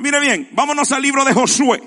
Mire bien, vámonos al libro de Josué.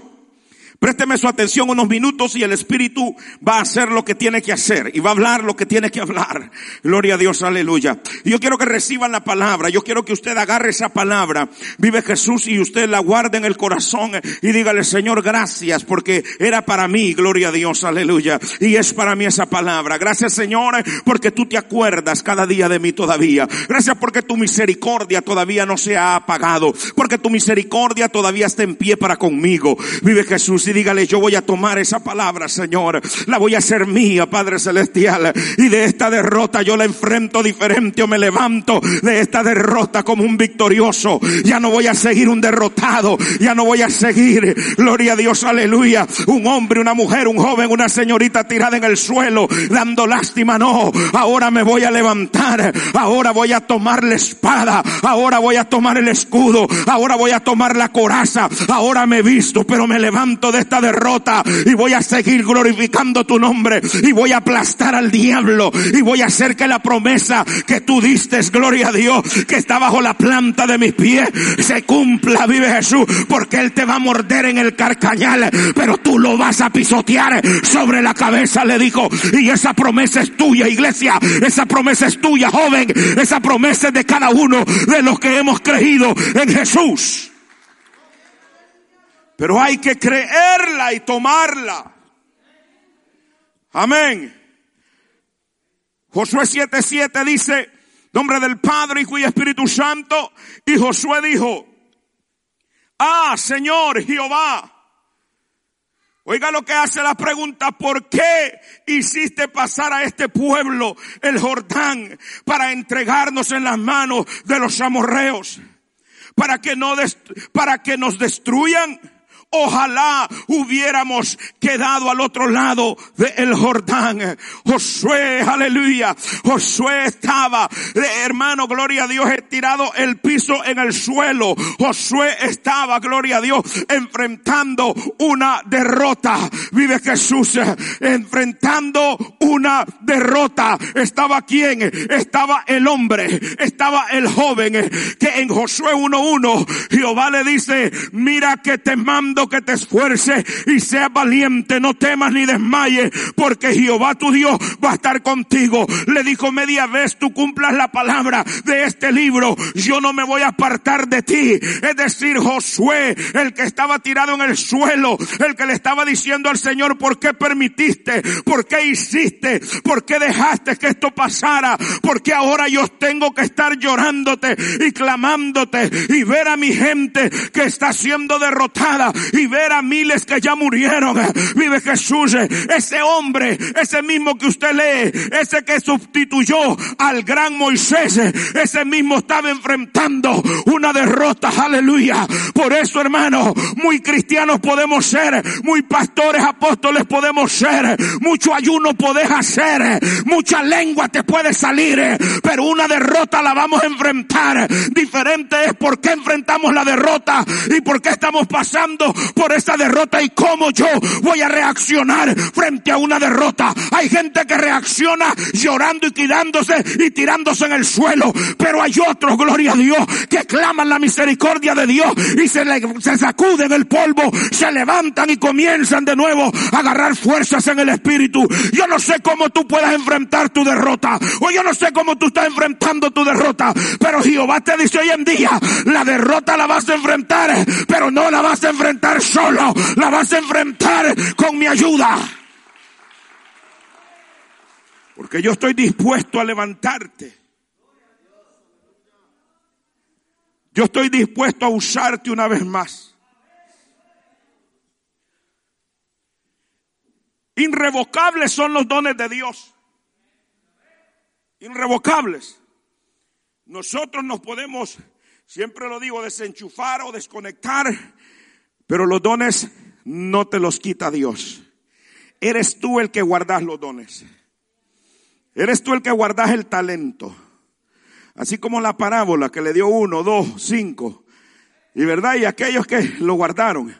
Présteme su atención unos minutos y el Espíritu va a hacer lo que tiene que hacer y va a hablar lo que tiene que hablar. Gloria a Dios, aleluya. Yo quiero que reciban la palabra. Yo quiero que usted agarre esa palabra. Vive Jesús y usted la guarde en el corazón y dígale, Señor, gracias porque era para mí. Gloria a Dios, aleluya. Y es para mí esa palabra. Gracias, Señor, porque tú te acuerdas cada día de mí todavía. Gracias porque tu misericordia todavía no se ha apagado. Porque tu misericordia todavía está en pie para conmigo. Vive Jesús y dígale, yo voy a tomar esa palabra, Señor. La voy a hacer mía, Padre Celestial. Y de esta derrota yo la enfrento diferente o me levanto de esta derrota como un victorioso. Ya no voy a seguir un derrotado. Ya no voy a seguir, gloria a Dios, aleluya. Un hombre, una mujer, un joven, una señorita tirada en el suelo, dando lástima. No, ahora me voy a levantar. Ahora voy a tomar la espada. Ahora voy a tomar el escudo. Ahora voy a tomar la coraza. Ahora me he visto, pero me levanto de esta derrota y voy a seguir glorificando tu nombre y voy a aplastar al diablo y voy a hacer que la promesa que tú diste, gloria a Dios, que está bajo la planta de mis pies, se cumpla, vive Jesús, porque Él te va a morder en el carcañal, pero tú lo vas a pisotear sobre la cabeza, le dijo, y esa promesa es tuya, iglesia, esa promesa es tuya, joven, esa promesa es de cada uno de los que hemos creído en Jesús. Pero hay que creerla y tomarla. Amén. Josué 7:7 dice, nombre del Padre, Hijo y Espíritu Santo. Y Josué dijo, ah, Señor Jehová. Oiga lo que hace la pregunta, ¿por qué hiciste pasar a este pueblo el Jordán para entregarnos en las manos de los amorreos? Para que no, para que nos destruyan. Ojalá hubiéramos quedado al otro lado del Jordán. Josué, aleluya. Josué estaba, hermano, gloria a Dios, he tirado el piso en el suelo. Josué estaba, gloria a Dios, enfrentando una derrota. Vive Jesús, enfrentando una derrota. Estaba quién? Estaba el hombre, estaba el joven, que en Josué 1.1 Jehová le dice, mira que te mando que te esfuerce y seas valiente, no temas ni desmayes, porque Jehová tu Dios va a estar contigo. Le dijo media vez, tú cumplas la palabra de este libro, yo no me voy a apartar de ti. Es decir, Josué, el que estaba tirado en el suelo, el que le estaba diciendo al Señor, ¿por qué permitiste? ¿Por qué hiciste? ¿Por qué dejaste que esto pasara? Porque ahora yo tengo que estar llorándote y clamándote y ver a mi gente que está siendo derrotada y ver a miles que ya murieron. Vive Jesús, ese hombre, ese mismo que usted lee, ese que sustituyó al gran Moisés, ese mismo estaba enfrentando una derrota, aleluya. Por eso, hermano, muy cristianos podemos ser, muy pastores, apóstoles podemos ser, mucho ayuno podés hacer, mucha lengua te puede salir, pero una derrota la vamos a enfrentar. Diferente es por qué enfrentamos la derrota y por qué estamos pasando por esa derrota y cómo yo voy a reaccionar frente a una derrota. Hay gente que reacciona llorando y quidándose y tirándose en el suelo, pero hay otros, gloria a Dios, que claman la misericordia de Dios y se, le, se sacuden el polvo, se levantan y comienzan de nuevo a agarrar fuerzas en el espíritu. Yo no sé cómo tú puedas enfrentar tu derrota, o yo no sé cómo tú estás enfrentando tu derrota, pero Jehová te dice hoy en día, la derrota la vas a enfrentar, pero no la vas a enfrentar solo, la vas a enfrentar con mi ayuda. Porque yo estoy dispuesto a levantarte. Yo estoy dispuesto a usarte una vez más. Irrevocables son los dones de Dios. Irrevocables. Nosotros nos podemos siempre lo digo, desenchufar o desconectar, pero los dones no te los quita Dios. Eres tú el que guardas los dones. Eres tú el que guardas el talento. Así como la parábola que le dio uno, dos, cinco. Y verdad, y aquellos que lo guardaron.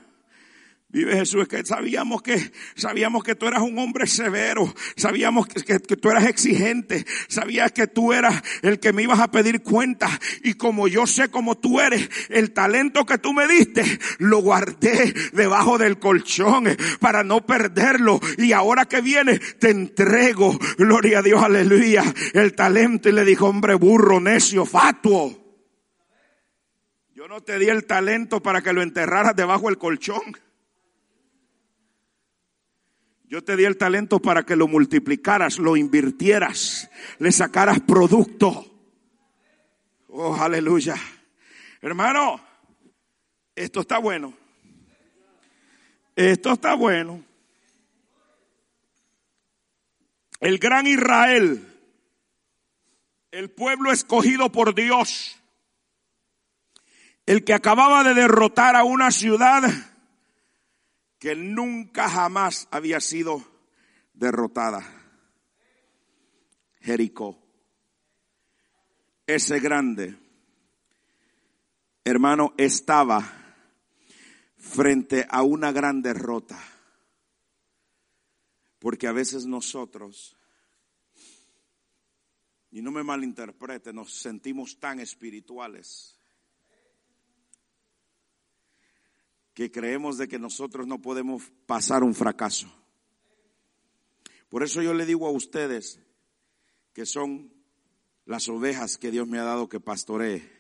Vive Jesús, que sabíamos que, sabíamos que tú eras un hombre severo, sabíamos que, que, tú eras exigente, sabías que tú eras el que me ibas a pedir cuenta y como yo sé como tú eres, el talento que tú me diste, lo guardé debajo del colchón para no perderlo y ahora que viene te entrego, gloria a Dios, aleluya, el talento y le dijo, hombre burro, necio, fatuo. Yo no te di el talento para que lo enterraras debajo del colchón. Yo te di el talento para que lo multiplicaras, lo invirtieras, le sacaras producto. Oh, aleluya. Hermano, esto está bueno. Esto está bueno. El gran Israel, el pueblo escogido por Dios, el que acababa de derrotar a una ciudad que nunca jamás había sido derrotada. Jericó. Ese grande hermano estaba frente a una gran derrota. Porque a veces nosotros, y no me malinterprete, nos sentimos tan espirituales que creemos de que nosotros no podemos pasar un fracaso. Por eso yo le digo a ustedes que son las ovejas que Dios me ha dado que pastoree.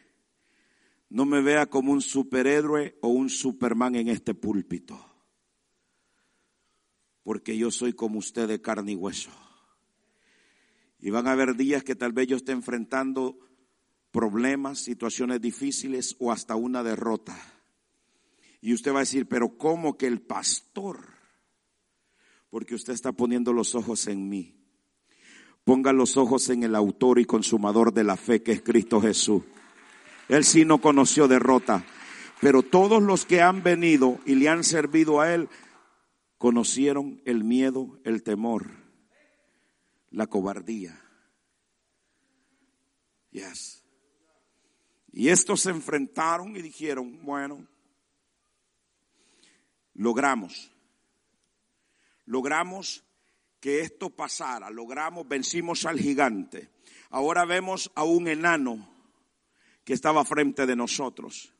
No me vea como un superhéroe o un superman en este púlpito. Porque yo soy como usted de carne y hueso. Y van a haber días que tal vez yo esté enfrentando problemas, situaciones difíciles o hasta una derrota. Y usted va a decir, pero ¿cómo que el pastor? Porque usted está poniendo los ojos en mí. Ponga los ojos en el autor y consumador de la fe que es Cristo Jesús. Él sí no conoció derrota, pero todos los que han venido y le han servido a Él conocieron el miedo, el temor, la cobardía. Yes. Y estos se enfrentaron y dijeron, bueno, logramos. Logramos que esto pasara, logramos, vencimos al gigante. Ahora vemos a un enano que estaba frente de nosotros.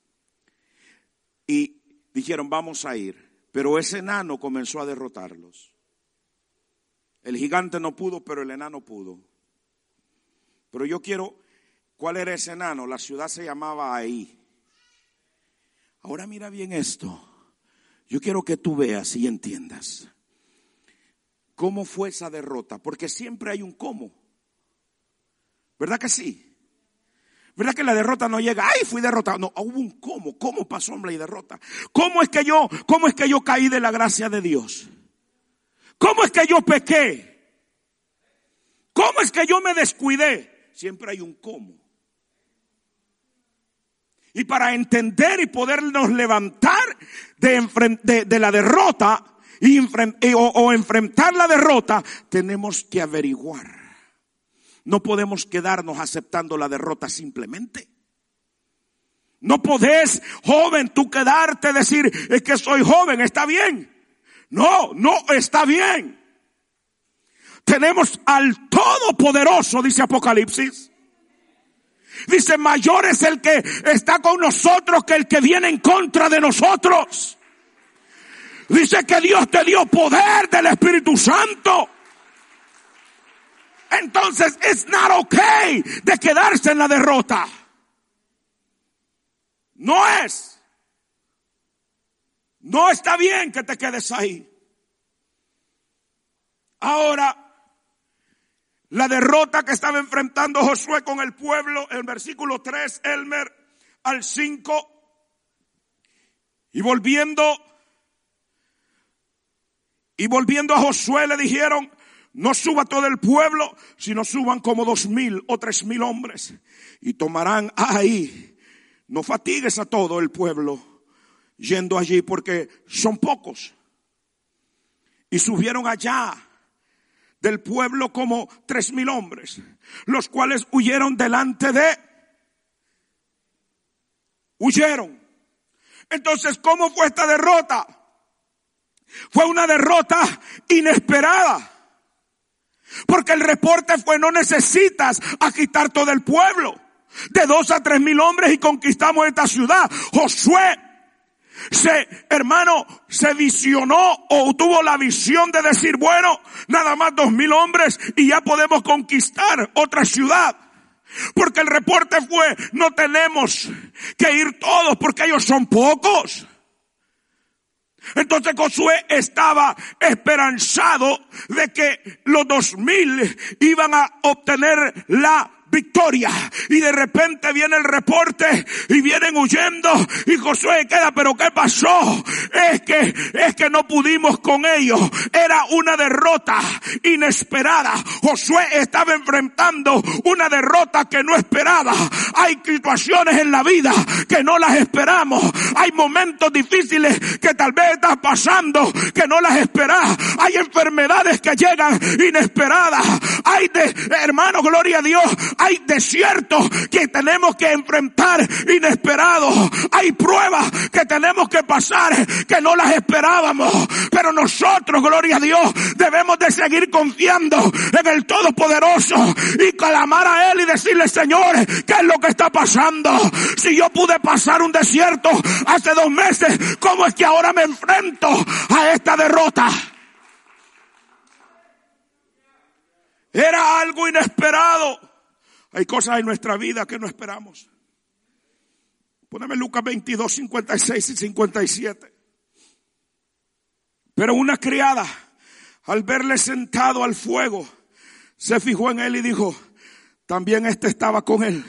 Y dijeron, vamos a ir. Pero ese enano comenzó a derrotarlos. El gigante no pudo, pero el enano pudo. Pero yo quiero, ¿cuál era ese enano? La ciudad se llamaba ahí. Ahora mira bien esto. Yo quiero que tú veas y entiendas cómo fue esa derrota, porque siempre hay un cómo. ¿Verdad que sí? ¿Verdad que la derrota no llega? ¡Ay, fui derrotado! No, hubo un cómo. ¿Cómo pasó, hombre, y derrota? ¿Cómo es que yo, cómo es que yo caí de la gracia de Dios? ¿Cómo es que yo pequé? ¿Cómo es que yo me descuidé? Siempre hay un cómo. Y para entender y podernos levantar de, de, la derrota o, o enfrentar la derrota, tenemos que averiguar. No podemos quedarnos aceptando la derrota simplemente. No podés, joven, tú quedarte decir, es que soy joven, está bien. No, no está bien. Tenemos al Todopoderoso, dice Apocalipsis, Dice, mayor es el que está con nosotros que el que viene en contra de nosotros. Dice que Dios te dio poder del Espíritu Santo. Entonces, es not okay de quedarse en la derrota. No es. No está bien que te quedes ahí. Ahora, la derrota que estaba enfrentando Josué con el pueblo, el versículo 3, Elmer, al 5. Y volviendo, y volviendo a Josué le dijeron, no suba todo el pueblo, sino suban como dos mil o tres mil hombres. Y tomarán ahí no fatigues a todo el pueblo yendo allí porque son pocos. Y subieron allá del pueblo como tres mil hombres, los cuales huyeron delante de, huyeron. Entonces, ¿cómo fue esta derrota? Fue una derrota inesperada. Porque el reporte fue no necesitas agitar todo el pueblo. De dos a tres mil hombres y conquistamos esta ciudad. Josué se, hermano, se visionó o tuvo la visión de decir, bueno, nada más dos mil hombres y ya podemos conquistar otra ciudad. Porque el reporte fue, no tenemos que ir todos porque ellos son pocos. Entonces Josué estaba esperanzado de que los dos mil iban a obtener la victoria. Y de repente viene el reporte y vienen huyendo y Josué queda, pero ¿qué pasó? Es que, es que no pudimos con ellos. Era una derrota inesperada. Josué estaba enfrentando una derrota que no esperaba. Hay situaciones en la vida que no las esperamos. Hay momentos difíciles que tal vez estás pasando que no las esperas. Hay enfermedades que llegan inesperadas. Hay de, hermano, gloria a Dios, hay desiertos que tenemos que enfrentar inesperados. Hay pruebas que tenemos que pasar que no las esperábamos. Pero nosotros, gloria a Dios, debemos de seguir confiando en el Todopoderoso y clamar a Él y decirle, Señor, ¿qué es lo que está pasando? Si yo pude pasar un desierto hace dos meses, ¿cómo es que ahora me enfrento a esta derrota? Era algo inesperado. Hay cosas en nuestra vida que no esperamos. Póneme Lucas 22, 56 y 57. Pero una criada, al verle sentado al fuego, se fijó en él y dijo, también este estaba con él.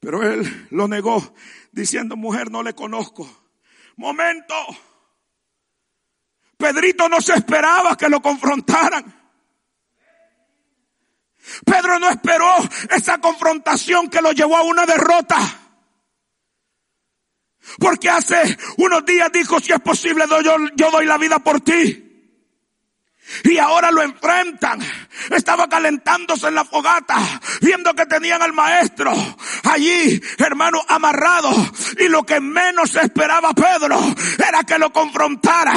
Pero él lo negó, diciendo, mujer, no le conozco. Momento. Pedrito no se esperaba que lo confrontaran. Pedro no esperó esa confrontación que lo llevó a una derrota. Porque hace unos días dijo, si es posible, yo, doy la vida por ti. Y ahora lo enfrentan. Estaba calentándose en la fogata, viendo que tenían al maestro allí, hermano, amarrado. Y lo que menos esperaba Pedro era que lo confrontara.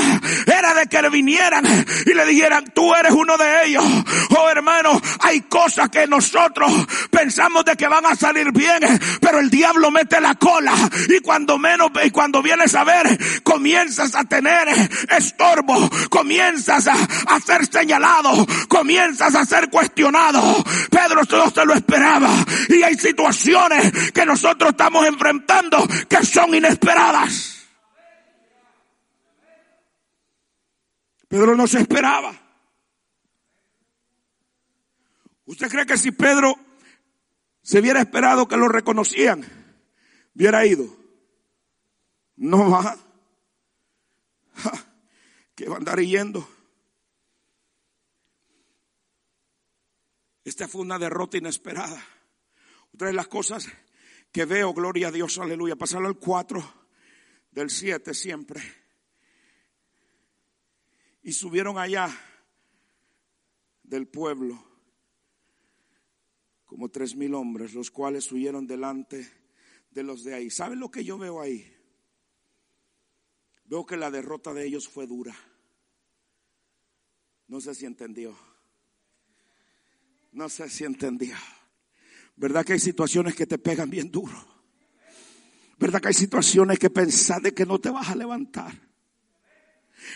Era de que le vinieran y le dijeran, tú eres uno de ellos. Oh hermano, hay cosas que nosotros pensamos de que van a salir bien, pero el diablo mete la cola. Y cuando menos, y cuando vienes a ver, comienzas a tener estorbo, comienzas a, a ser señalado, comienzas a ser cuestionado. Pedro no se lo esperaba. Y hay situaciones que nosotros estamos enfrentando que son inesperadas. Pedro no se esperaba. ¿Usted cree que si Pedro se hubiera esperado que lo reconocían, hubiera ido? No va. que va a andar yendo. Esta fue una derrota inesperada. Otra de las cosas que veo, gloria a Dios, aleluya, pasarlo al 4 del 7 siempre. Y subieron allá del pueblo como tres mil hombres, los cuales huyeron delante de los de ahí. ¿Saben lo que yo veo ahí? Veo que la derrota de ellos fue dura. No sé si entendió. No sé si entendía. ¿Verdad que hay situaciones que te pegan bien duro? ¿Verdad que hay situaciones que pensás de que no te vas a levantar?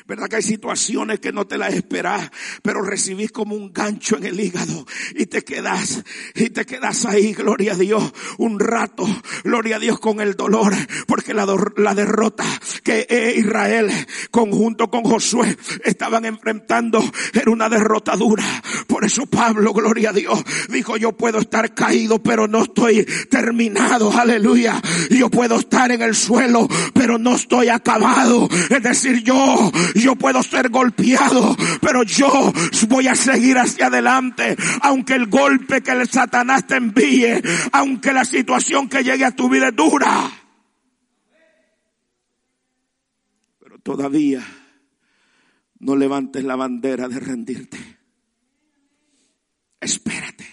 ¿Verdad que hay situaciones que no te las esperas, pero recibís como un gancho en el hígado y te quedas, y te quedas ahí, gloria a Dios, un rato, gloria a Dios con el dolor, porque la, la derrota que eh, Israel conjunto con Josué estaban enfrentando era una derrota dura. Por eso Pablo, gloria a Dios, dijo yo puedo estar caído, pero no estoy terminado, aleluya. Yo puedo estar en el suelo, pero no estoy acabado. Es decir, yo yo puedo ser golpeado, pero yo voy a seguir hacia adelante, aunque el golpe que el Satanás te envíe, aunque la situación que llegue a tu vida es dura. Pero todavía no levantes la bandera de rendirte. Espérate.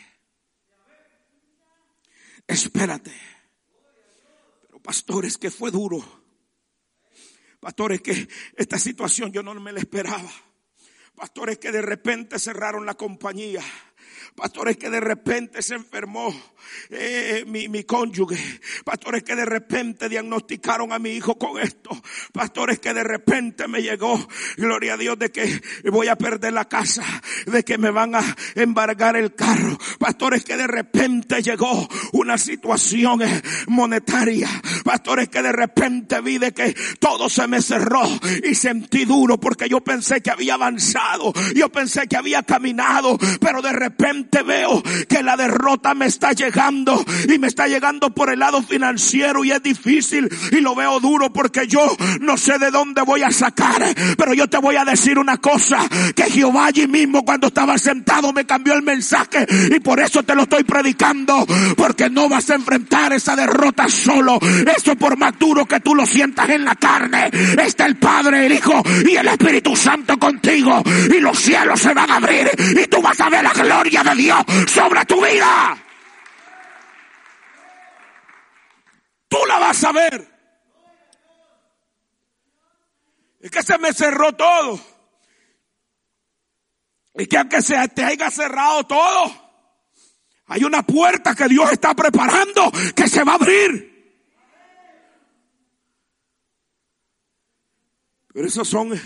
Espérate. Pero pastores, que fue duro. Pastores, que esta situación yo no me la esperaba. Pastores que de repente cerraron la compañía. Pastores que de repente se enfermó eh, mi, mi cónyuge. Pastores que de repente diagnosticaron a mi hijo con esto. Pastores que de repente me llegó, gloria a Dios, de que voy a perder la casa, de que me van a embargar el carro. Pastores que de repente llegó una situación eh, monetaria. Pastores que de repente vi de que todo se me cerró y sentí duro porque yo pensé que había avanzado. Yo pensé que había caminado, pero de repente veo que la derrota me está llegando y me está llegando por el lado financiero y es difícil y lo veo duro porque yo no sé de dónde voy a sacar, pero yo te voy a decir una cosa, que Jehová allí mismo cuando estaba sentado me cambió el mensaje y por eso te lo estoy predicando, porque no vas a enfrentar esa derrota solo, eso por más duro que tú lo sientas en la carne, está el Padre, el Hijo y el Espíritu Santo contigo y los cielos se van a abrir y tú vas a ver la gloria de Dios sobre tu vida. Tú la vas a ver. Es que se me cerró todo. Y que aunque se te haya cerrado todo, hay una puerta que Dios está preparando que se va a abrir. Pero esas son,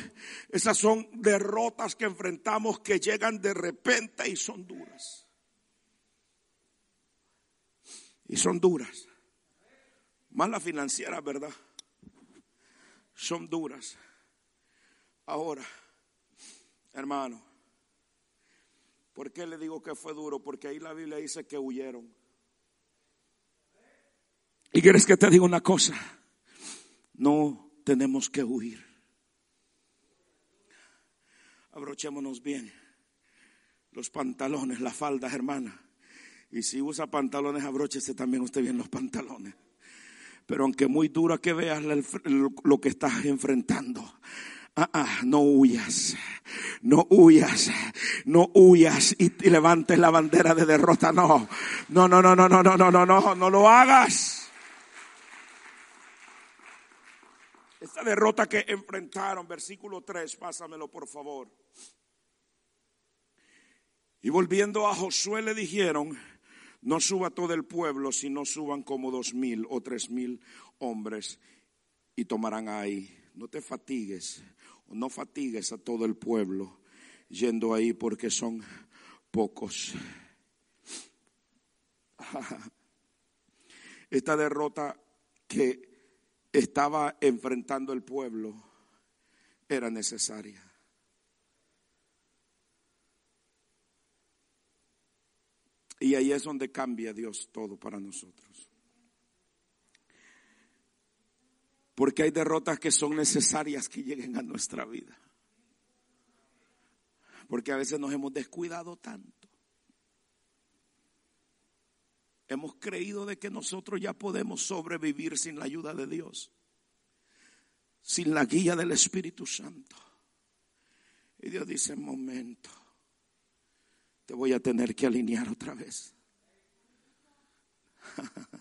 esas son derrotas que enfrentamos que llegan de repente y son duras. Y son duras. Más la financiera, ¿verdad? Son duras. Ahora, hermano, ¿por qué le digo que fue duro? Porque ahí la Biblia dice que huyeron. ¿Y quieres que te diga una cosa? No tenemos que huir. Abrochémonos bien los pantalones, las faldas, hermana. Y si usa pantalones, abróchese también usted bien los pantalones. Pero aunque muy dura que veas lo que estás enfrentando, Ah, ah, no huyas, no huyas, no huyas y, y, levantes la bandera de derrota. No, no, no, no, no, no, no, no, no, no, no lo hagas. Esta derrota que enfrentaron, versículo 3, pásamelo por favor. Y volviendo a Josué le dijeron, no suba todo el pueblo, sino suban como dos mil o tres mil hombres y tomarán ahí. No te fatigues no fatigues a todo el pueblo yendo ahí porque son pocos. Esta derrota que estaba enfrentando el pueblo era necesaria. Y ahí es donde cambia Dios todo para nosotros. Porque hay derrotas que son necesarias que lleguen a nuestra vida. Porque a veces nos hemos descuidado tanto. Hemos creído de que nosotros ya podemos sobrevivir sin la ayuda de Dios. Sin la guía del Espíritu Santo. Y Dios dice, momento, te voy a tener que alinear otra vez.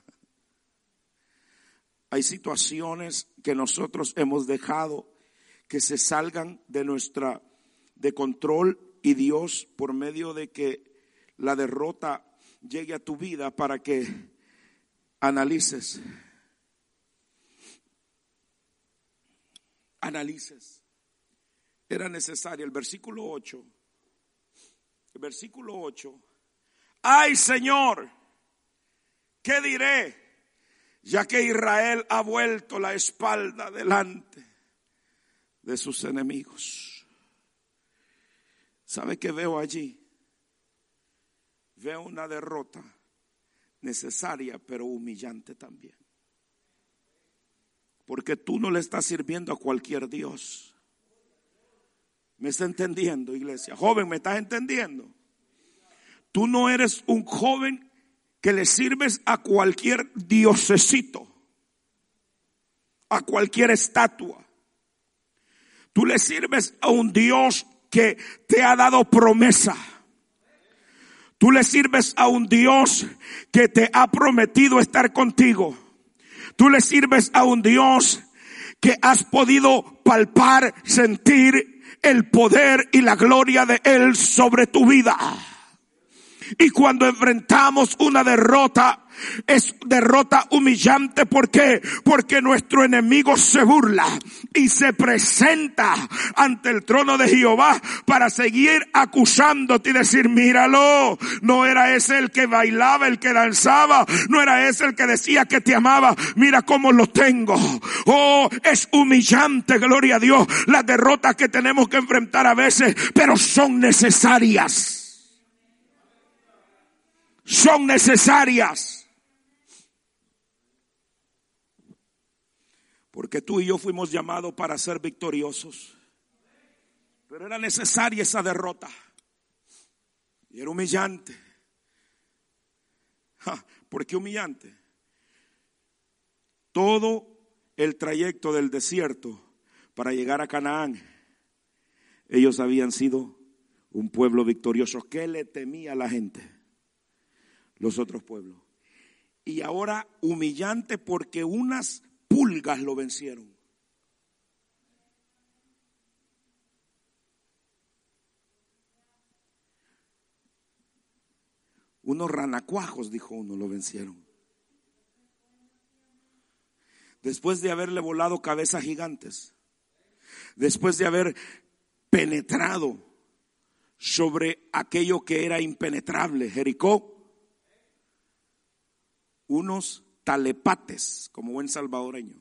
Hay situaciones que nosotros hemos dejado que se salgan de nuestra de control y Dios por medio de que la derrota llegue a tu vida para que analices. Analices. Era necesario el versículo 8. El versículo 8. Ay, Señor, ¿qué diré? ya que Israel ha vuelto la espalda delante de sus enemigos. ¿Sabe qué veo allí? Veo una derrota necesaria pero humillante también. Porque tú no le estás sirviendo a cualquier Dios. ¿Me está entendiendo, iglesia? Joven, ¿me estás entendiendo? Tú no eres un joven que le sirves a cualquier diosecito, a cualquier estatua. Tú le sirves a un Dios que te ha dado promesa. Tú le sirves a un Dios que te ha prometido estar contigo. Tú le sirves a un Dios que has podido palpar, sentir el poder y la gloria de Él sobre tu vida. Y cuando enfrentamos una derrota, es derrota humillante. ¿Por qué? Porque nuestro enemigo se burla y se presenta ante el trono de Jehová para seguir acusándote y decir, míralo, no era ese el que bailaba, el que danzaba, no era ese el que decía que te amaba, mira cómo lo tengo. Oh, es humillante, gloria a Dios, las derrotas que tenemos que enfrentar a veces, pero son necesarias son necesarias. Porque tú y yo fuimos llamados para ser victoriosos. Pero era necesaria esa derrota. Y era humillante. ¿Por qué humillante? Todo el trayecto del desierto para llegar a Canaán, ellos habían sido un pueblo victorioso. ¿Qué le temía a la gente? Los otros pueblos. Y ahora humillante porque unas pulgas lo vencieron. Unos ranacuajos, dijo uno, lo vencieron. Después de haberle volado cabezas gigantes, después de haber penetrado sobre aquello que era impenetrable, Jericó, unos talepates, como buen salvadoreño,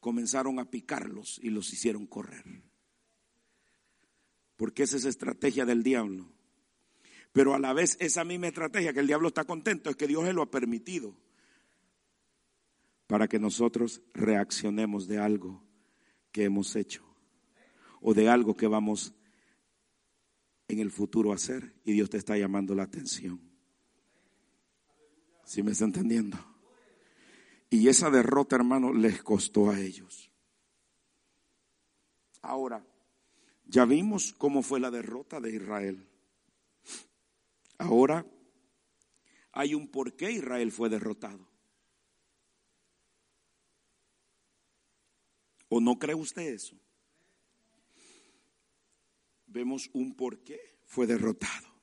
comenzaron a picarlos y los hicieron correr. Porque esa es estrategia del diablo. Pero a la vez esa misma estrategia que el diablo está contento es que Dios se lo ha permitido para que nosotros reaccionemos de algo que hemos hecho o de algo que vamos en el futuro a hacer y Dios te está llamando la atención. Si me está entendiendo? Y esa derrota, hermano, les costó a ellos. Ahora, ya vimos cómo fue la derrota de Israel. Ahora hay un por qué Israel fue derrotado. ¿O no cree usted eso? Vemos un por qué fue derrotado.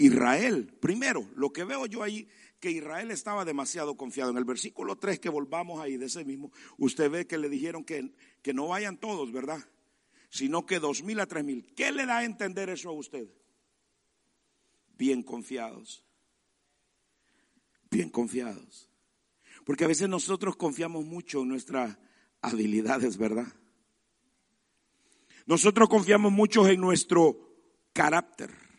Israel, primero, lo que veo yo ahí, que Israel estaba demasiado confiado. En el versículo 3 que volvamos ahí de ese mismo, usted ve que le dijeron que, que no vayan todos, ¿verdad? Sino que dos mil a tres mil. ¿Qué le da a entender eso a usted? Bien confiados. Bien confiados. Porque a veces nosotros confiamos mucho en nuestras habilidades, ¿verdad? Nosotros confiamos mucho en nuestro carácter.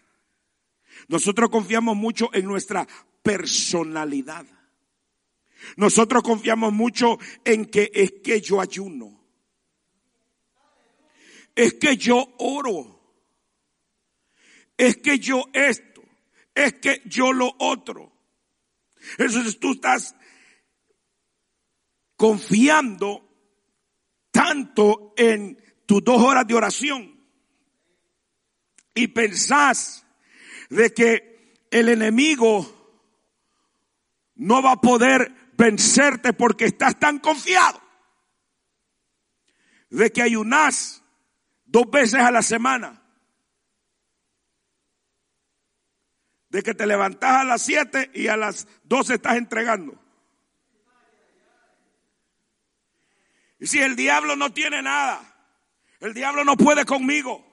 Nosotros confiamos mucho en nuestra personalidad. Nosotros confiamos mucho en que es que yo ayuno. Es que yo oro. Es que yo esto. Es que yo lo otro. Entonces tú estás confiando tanto en tus dos horas de oración y pensás de que el enemigo no va a poder vencerte porque estás tan confiado de que ayunas dos veces a la semana, de que te levantas a las siete y a las doce estás entregando. Y si el diablo no tiene nada, el diablo no puede conmigo.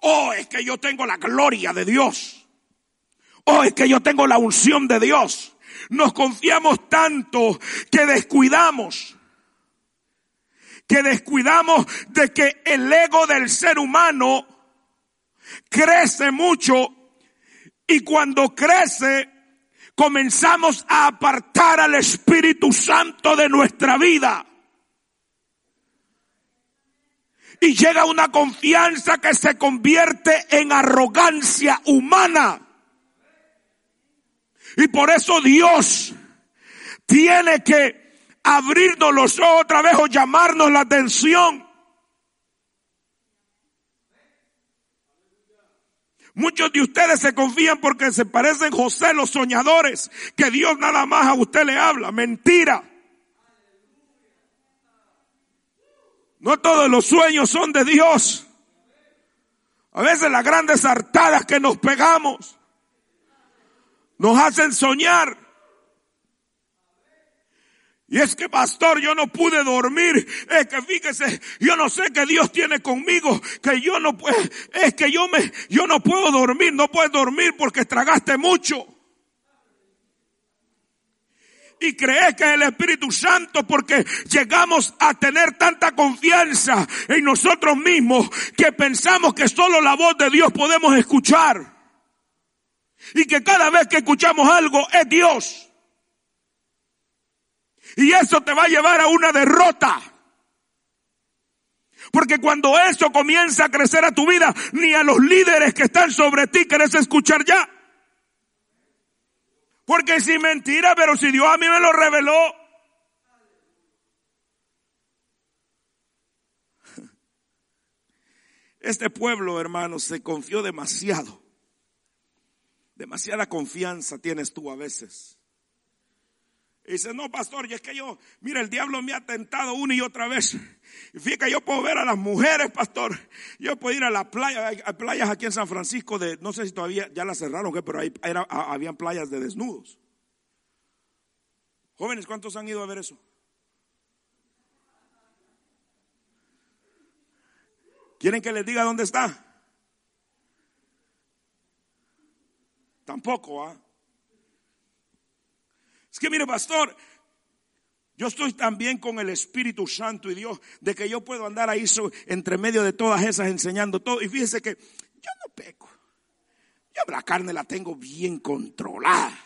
Oh, es que yo tengo la gloria de Dios. Oh, es que yo tengo la unción de Dios. Nos confiamos tanto que descuidamos. Que descuidamos de que el ego del ser humano crece mucho y cuando crece comenzamos a apartar al Espíritu Santo de nuestra vida. Y llega una confianza que se convierte en arrogancia humana. Y por eso Dios tiene que abrirnos los ojos otra vez o llamarnos la atención. Muchos de ustedes se confían porque se parecen José los soñadores, que Dios nada más a usted le habla. Mentira. No todos los sueños son de Dios. A veces las grandes hartadas que nos pegamos nos hacen soñar. Y es que pastor, yo no pude dormir. Es que fíjese, yo no sé qué Dios tiene conmigo, que yo no puedo, es que yo me, yo no puedo dormir, no puedes dormir porque tragaste mucho. Y crees que es el Espíritu Santo porque llegamos a tener tanta confianza en nosotros mismos que pensamos que solo la voz de Dios podemos escuchar. Y que cada vez que escuchamos algo es Dios. Y eso te va a llevar a una derrota. Porque cuando eso comienza a crecer a tu vida, ni a los líderes que están sobre ti querés escuchar ya. Porque si mentira, pero si Dios a mí me lo reveló. Este pueblo, hermanos, se confió demasiado. Demasiada confianza tienes tú a veces. Y dice, no, pastor, y es que yo, mira, el diablo me ha tentado una y otra vez. Y fíjate, yo puedo ver a las mujeres, pastor. Yo puedo ir a la playa, hay, playas aquí en San Francisco de, no sé si todavía ya las cerraron, pero ahí era, habían playas de desnudos. Jóvenes, ¿cuántos han ido a ver eso? ¿Quieren que les diga dónde está? Tampoco, ¿ah? Es que mire, pastor, yo estoy también con el Espíritu Santo y Dios de que yo puedo andar ahí entre medio de todas esas enseñando todo. Y fíjese que yo no peco. Yo la carne la tengo bien controlada.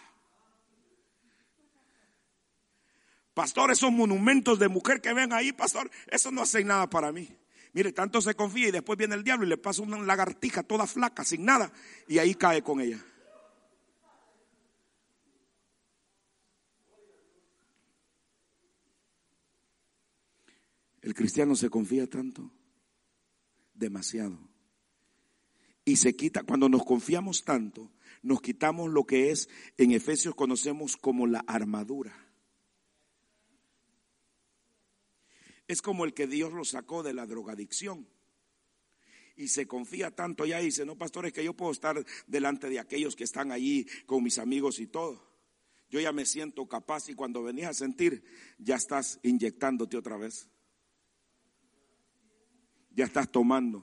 Pastor, esos monumentos de mujer que ven ahí, pastor, eso no hace nada para mí. Mire, tanto se confía y después viene el diablo y le pasa una lagartija toda flaca, sin nada, y ahí cae con ella. El cristiano se confía tanto, demasiado. Y se quita, cuando nos confiamos tanto, nos quitamos lo que es, en Efesios conocemos como la armadura. Es como el que Dios lo sacó de la drogadicción. Y se confía tanto ya y dice, no, pastores, que yo puedo estar delante de aquellos que están allí con mis amigos y todo. Yo ya me siento capaz y cuando venías a sentir, ya estás inyectándote otra vez ya estás tomando.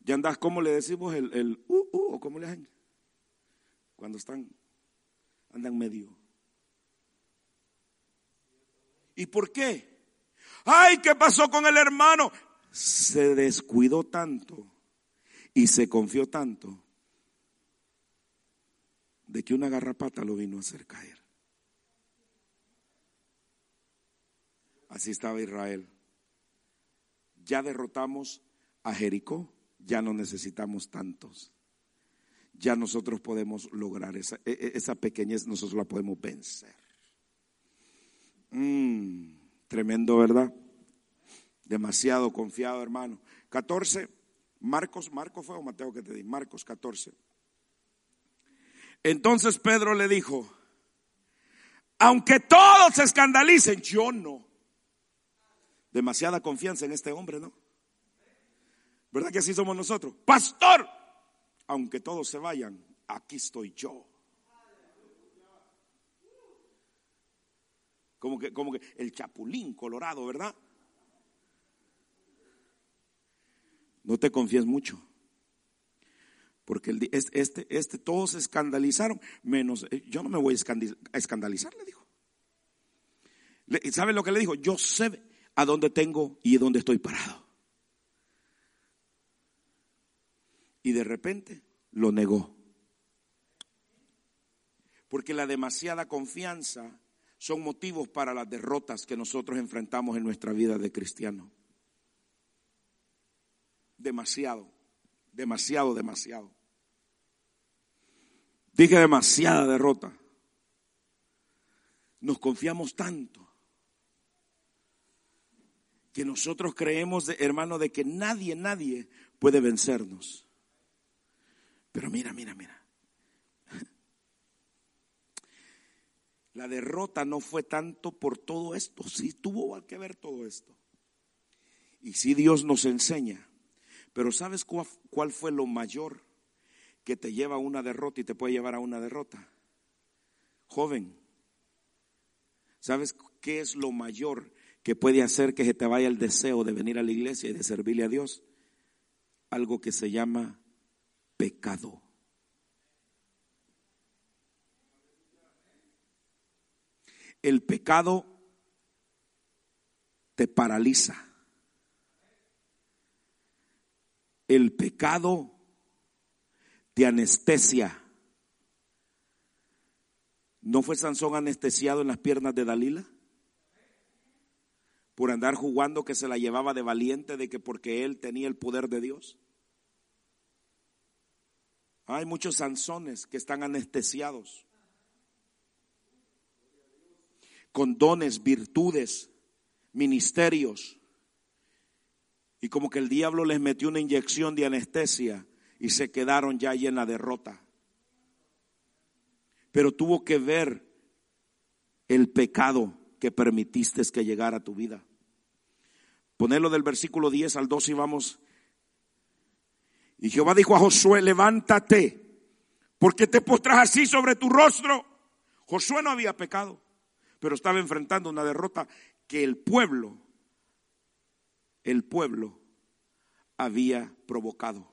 Ya andas, ¿cómo le decimos el, el uh, uh, o cómo le hacen? Cuando están, andan medio. ¿Y por qué? Ay, ¿qué pasó con el hermano? Se descuidó tanto y se confió tanto de que una garrapata lo vino a hacer caer. Así estaba Israel ya derrotamos a Jericó, ya no necesitamos tantos. Ya nosotros podemos lograr esa, e, e, esa pequeñez, nosotros la podemos vencer. Mm, tremendo, ¿verdad? Demasiado confiado, hermano. 14, Marcos, Marcos fue o Mateo que te di, Marcos 14. Entonces Pedro le dijo, aunque todos se escandalicen, yo no. Demasiada confianza en este hombre, ¿no? ¿Verdad que así somos nosotros? Pastor, aunque todos se vayan, aquí estoy yo. Como que, como que el chapulín colorado, ¿verdad? No te confíes mucho. Porque el, este, este, todos se escandalizaron, menos, eh, yo no me voy a escandalizar, le dijo. ¿Sabe lo que le dijo? Yo sé, a dónde tengo y dónde estoy parado. Y de repente lo negó. Porque la demasiada confianza son motivos para las derrotas que nosotros enfrentamos en nuestra vida de cristiano. demasiado, demasiado, demasiado. Dije demasiada derrota. Nos confiamos tanto que nosotros creemos, hermano, de que nadie, nadie puede vencernos. Pero mira, mira, mira. La derrota no fue tanto por todo esto, sí tuvo que ver todo esto. Y sí Dios nos enseña. Pero ¿sabes cuál, fue lo mayor que te lleva a una derrota y te puede llevar a una derrota? Joven, ¿sabes qué es lo mayor que puede hacer que se te vaya el deseo de venir a la iglesia y de servirle a Dios? Algo que se llama pecado. El pecado te paraliza. El pecado te anestesia. ¿No fue Sansón anestesiado en las piernas de Dalila? Por andar jugando que se la llevaba de valiente de que porque él tenía el poder de Dios. Hay muchos Sansones que están anestesiados con dones, virtudes, ministerios. Y como que el diablo les metió una inyección de anestesia y se quedaron ya ahí en la derrota. Pero tuvo que ver el pecado que permitiste que llegara a tu vida. Ponerlo del versículo 10 al 12 y vamos. Y Jehová dijo a Josué, levántate, porque te postras así sobre tu rostro. Josué no había pecado pero estaba enfrentando una derrota que el pueblo, el pueblo había provocado.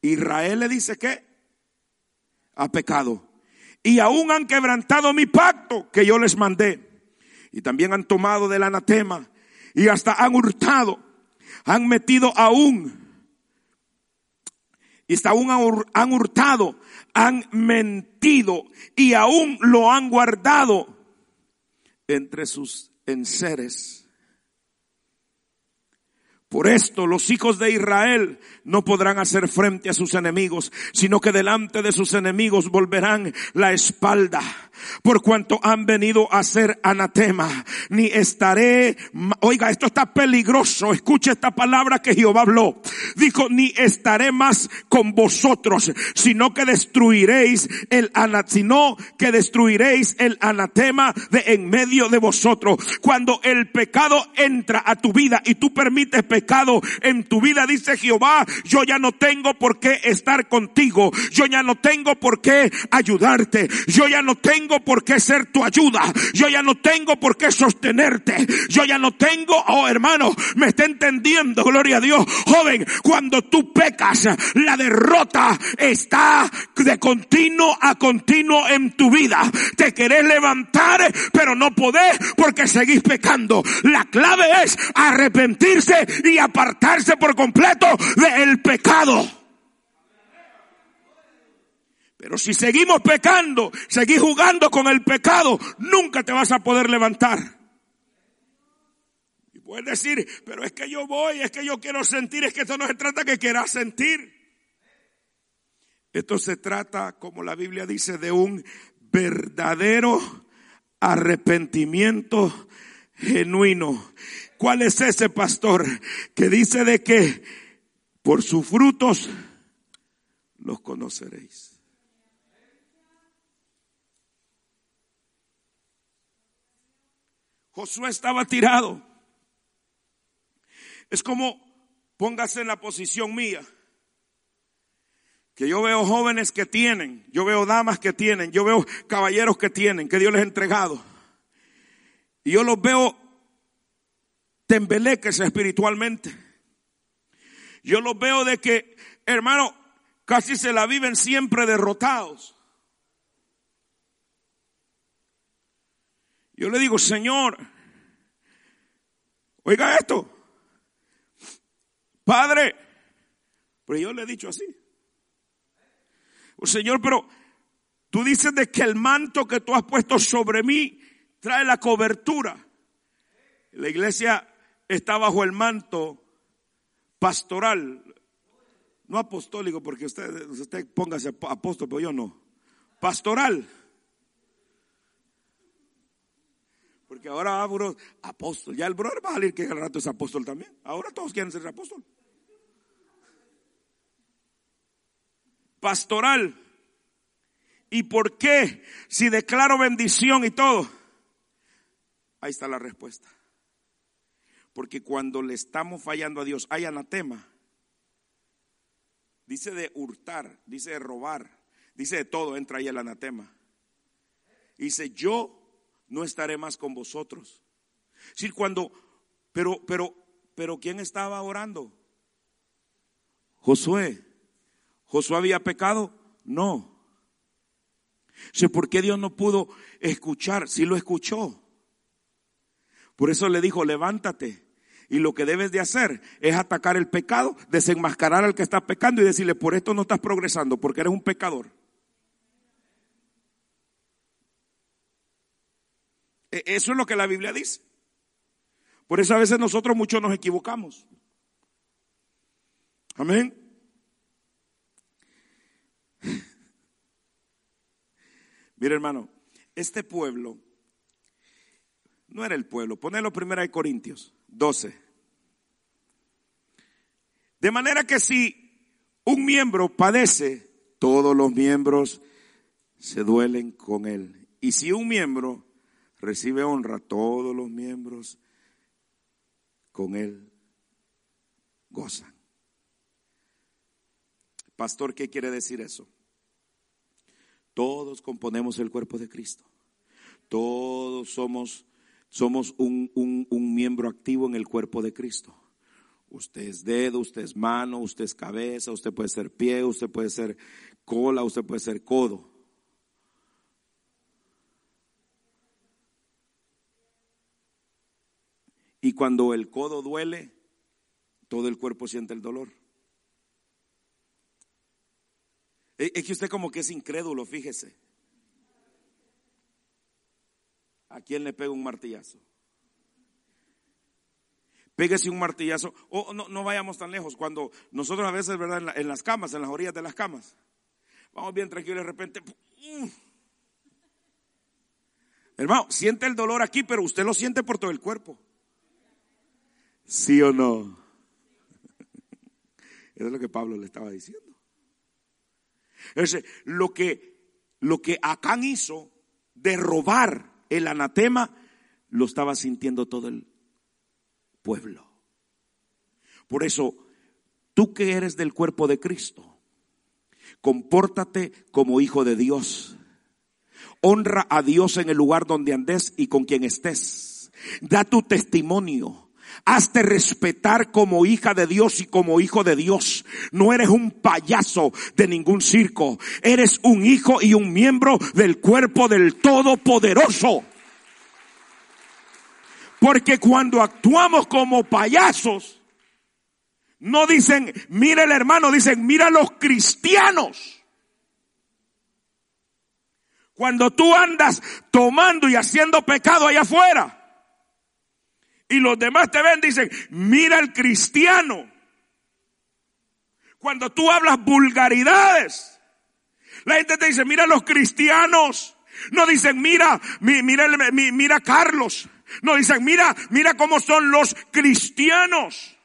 Israel le dice que ha pecado y aún han quebrantado mi pacto que yo les mandé y también han tomado del anatema y hasta han hurtado, han metido aún y hasta aún han hurtado han mentido y aún lo han guardado entre sus enseres. Por esto los hijos de Israel no podrán hacer frente a sus enemigos, sino que delante de sus enemigos volverán la espalda por cuanto han venido a ser anatema, ni estaré, oiga, esto está peligroso, escuche esta palabra que Jehová habló. Dijo, ni estaré más con vosotros, sino que destruiréis el sino que destruiréis el anatema de en medio de vosotros. Cuando el pecado entra a tu vida y tú permites pecado en tu vida, dice Jehová, yo ya no tengo por qué estar contigo, yo ya no tengo por qué ayudarte, yo ya no tengo por qué ser tu ayuda. Yo ya no tengo por qué sostenerte. Yo ya no tengo, oh hermano, me está entendiendo, gloria a Dios. Joven, cuando tú pecas, la derrota está de continuo a continuo en tu vida. Te querés levantar, pero no podés porque seguís pecando. La clave es arrepentirse y apartarse por completo del pecado. Pero si seguimos pecando, seguís jugando con el pecado, nunca te vas a poder levantar. Y puedes decir, pero es que yo voy, es que yo quiero sentir, es que esto no se trata que quieras sentir. Esto se trata, como la Biblia dice, de un verdadero arrepentimiento genuino. ¿Cuál es ese pastor que dice de que por sus frutos los conoceréis? Josué estaba tirado. Es como, póngase en la posición mía, que yo veo jóvenes que tienen, yo veo damas que tienen, yo veo caballeros que tienen, que Dios les ha entregado. Y yo los veo tembeleques espiritualmente. Yo los veo de que, hermano, casi se la viven siempre derrotados. Yo le digo, Señor, oiga esto, Padre, pero yo le he dicho así. Oh, Señor, pero tú dices de que el manto que tú has puesto sobre mí trae la cobertura. La iglesia está bajo el manto pastoral, no apostólico, porque usted, usted póngase apóstol, pero yo no. Pastoral. Porque ahora va apóstol. Ya el brother va a salir que el rato es apóstol también. Ahora todos quieren ser apóstol. Pastoral. ¿Y por qué? Si declaro bendición y todo. Ahí está la respuesta. Porque cuando le estamos fallando a Dios, hay anatema. Dice de hurtar, dice de robar, dice de todo, entra ahí el anatema. Dice, yo no estaré más con vosotros. Si cuando, pero, pero, pero ¿quién estaba orando? Josué. ¿Josué había pecado? No. ¿Por qué Dios no pudo escuchar? Si lo escuchó. Por eso le dijo, levántate. Y lo que debes de hacer es atacar el pecado, desenmascarar al que está pecando y decirle, por esto no estás progresando, porque eres un pecador. E, eso es lo que la Biblia dice. Por eso a veces nosotros muchos nos equivocamos. Amén. Mira hermano, este pueblo no era el pueblo. Ponelo primero de Corintios 12. De manera que si un miembro padece, todos los miembros se duelen con él. Y si un miembro recibe honra, todos los miembros con él gozan. Pastor, ¿qué quiere decir eso? Todos componemos el cuerpo de Cristo. Todos somos, somos un, un, miembro activo en el cuerpo de Cristo. Usted es dedo, usted es mano, usted es cabeza, usted puede ser pie, usted puede ser cola, usted puede ser codo. Y cuando el codo duele, todo el cuerpo siente el dolor. Es que usted como que es incrédulo, fíjese. ¿A quién le pega un martillazo? Pégase un martillazo. O no, no, vayamos tan lejos. Cuando nosotros a veces, ¿verdad? En, las camas, en las orillas de las camas. Vamos bien tranquilos de repente. Hermano, siente el dolor aquí, pero usted lo siente por todo el cuerpo. ¿Sí o no? Eso es lo que Pablo le estaba diciendo. Es lo que, lo que Acán hizo de robar el anatema, lo estaba sintiendo todo el pueblo. Por eso, tú que eres del cuerpo de Cristo, compórtate como hijo de Dios. Honra a Dios en el lugar donde andes y con quien estés. Da tu testimonio. Hazte respetar como hija de Dios y como hijo de Dios. No eres un payaso de ningún circo. Eres un hijo y un miembro del cuerpo del Todopoderoso. Porque cuando actuamos como payasos, no dicen, mira el hermano, dicen, mira los cristianos. Cuando tú andas tomando y haciendo pecado allá afuera, y los demás te ven, dicen, mira el cristiano. Cuando tú hablas vulgaridades, la gente te dice, mira los cristianos. No dicen, mira, mira, mira Carlos. No dicen, mira, mira cómo son los cristianos.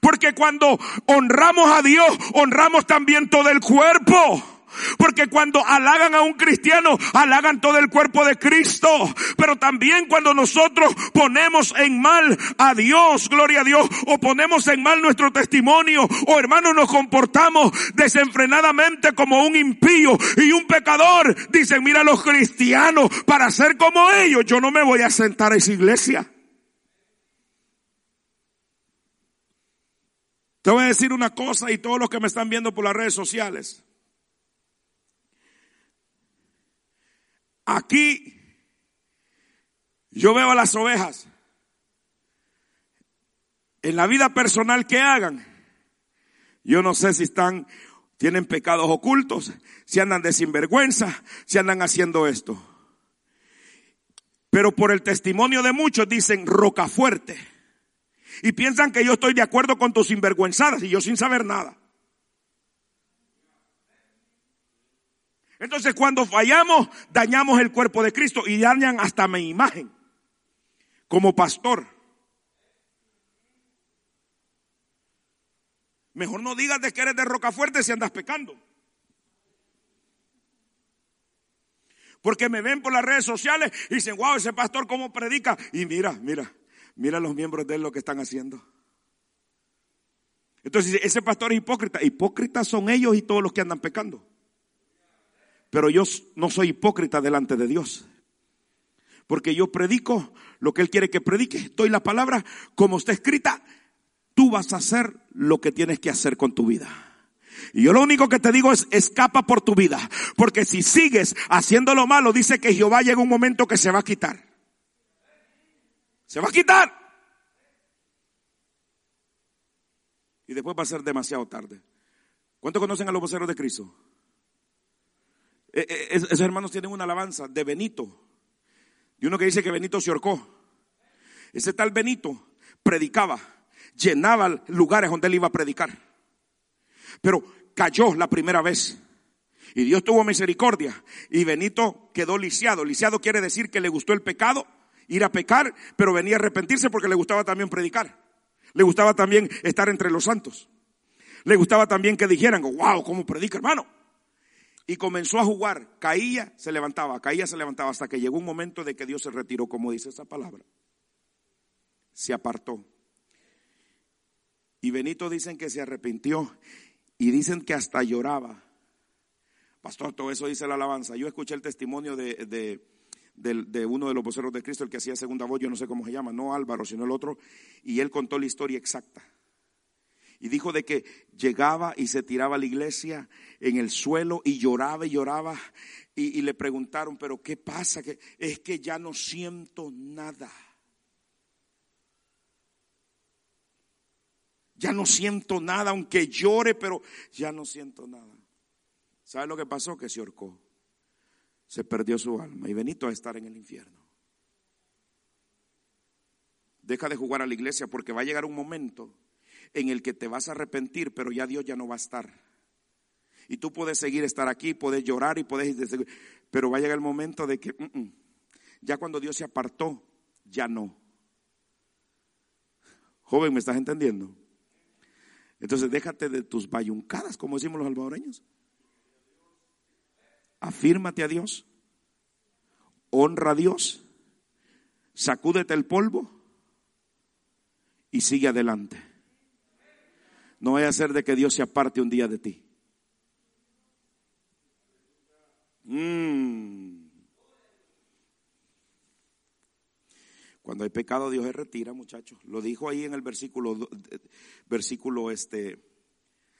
Porque cuando honramos a Dios, honramos también todo el cuerpo. Porque cuando halagan a un cristiano, halagan todo el cuerpo de Cristo. Pero también cuando nosotros ponemos en mal a Dios, gloria a Dios, o ponemos en mal nuestro testimonio, o hermanos nos comportamos desenfrenadamente como un impío y un pecador, dicen, mira los cristianos, para ser como ellos, yo no me voy a sentar a esa iglesia. Te voy a decir una cosa y todos los que me están viendo por las redes sociales. Aquí yo veo a las ovejas. En la vida personal que hagan, yo no sé si están, tienen pecados ocultos, si andan de sinvergüenza, si andan haciendo esto. Pero por el testimonio de muchos dicen roca fuerte. Y piensan que yo estoy de acuerdo con tus sinvergüenzadas y yo sin saber nada. Entonces cuando fallamos, dañamos el cuerpo de Cristo y dañan hasta mi imagen como pastor. Mejor no digas de que eres de Rocafuerte si andas pecando. Porque me ven por las redes sociales y dicen, wow, ese pastor cómo predica. Y mira, mira, mira los miembros de él lo que están haciendo. Entonces, ese pastor es hipócrita. Hipócritas son ellos y todos los que andan pecando. Pero yo no soy hipócrita delante de Dios. Porque yo predico lo que Él quiere que predique. Doy la palabra como está escrita. Tú vas a hacer lo que tienes que hacer con tu vida. Y yo lo único que te digo es escapa por tu vida. Porque si sigues haciendo lo malo, dice que Jehová llega un momento que se va a quitar. Se va a quitar. Y después va a ser demasiado tarde. ¿Cuántos conocen a los voceros de Cristo? Eh, eh, esos hermanos tienen una alabanza de Benito. Y uno que dice que Benito se ahorcó. Ese tal Benito predicaba, llenaba lugares donde él iba a predicar. Pero cayó la primera vez. Y Dios tuvo misericordia. Y Benito quedó lisiado. Lisiado quiere decir que le gustó el pecado, ir a pecar, pero venía a arrepentirse porque le gustaba también predicar. Le gustaba también estar entre los santos. Le gustaba también que dijeran, wow, ¿cómo predica, hermano? Y comenzó a jugar. Caía, se levantaba, caía, se levantaba, hasta que llegó un momento de que Dios se retiró, como dice esa palabra. Se apartó. Y Benito dicen que se arrepintió y dicen que hasta lloraba. Pastor, todo eso dice la alabanza. Yo escuché el testimonio de, de, uno de los voceros de Cristo, el que hacía segunda voz, yo no sé cómo se llama, no Álvaro, sino el otro, y él contó la historia exacta. Y dijo de que llegaba y se tiraba a la iglesia en el suelo y lloraba y lloraba. Y, le preguntaron, pero ¿qué pasa? Que es que ya no siento nada. Ya no siento nada, aunque llore, pero ya no siento nada. ¿Sabe lo que pasó? Que se ahorcó. Se perdió su alma y Benito a estar en el infierno. Deja de jugar a la iglesia porque va a llegar un momento en el que te vas a arrepentir, pero ya Dios ya no va a estar. Y tú puedes seguir estar aquí, puedes llorar y puedes pero va a llegar el momento de que mm, mm, ya cuando Dios se apartó, ya no. Joven, ¿me estás entendiendo? Entonces déjate de tus bayuncadas, como decimos los salvadoreños. Afírmate a Dios. Honra a Dios. Sacúdete el polvo y sigue adelante. No vaya a ser de que Dios se aparte un día de ti. Mm. Cuando hay pecado, Dios se retira, muchachos. Lo dijo ahí en el versículo, versículo este,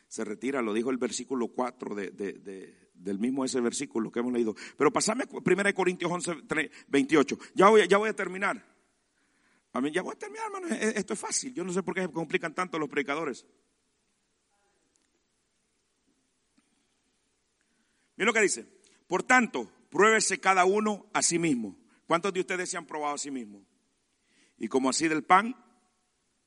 se retira, lo dijo el versículo 4 de, del mismo ese versículo que hemos leído. Pero pasame 1 Corintios 11, 28. Ya voy, ya voy a terminar. A ya voy a terminar, hermano. E, e, esto es fácil. Yo no sé por qué se complican tanto los predicadores. Mira lo que dice. Por tanto, pruébese cada uno a sí mismo. ¿Cuántos de ustedes se han probado a sí mismos? y como así del pan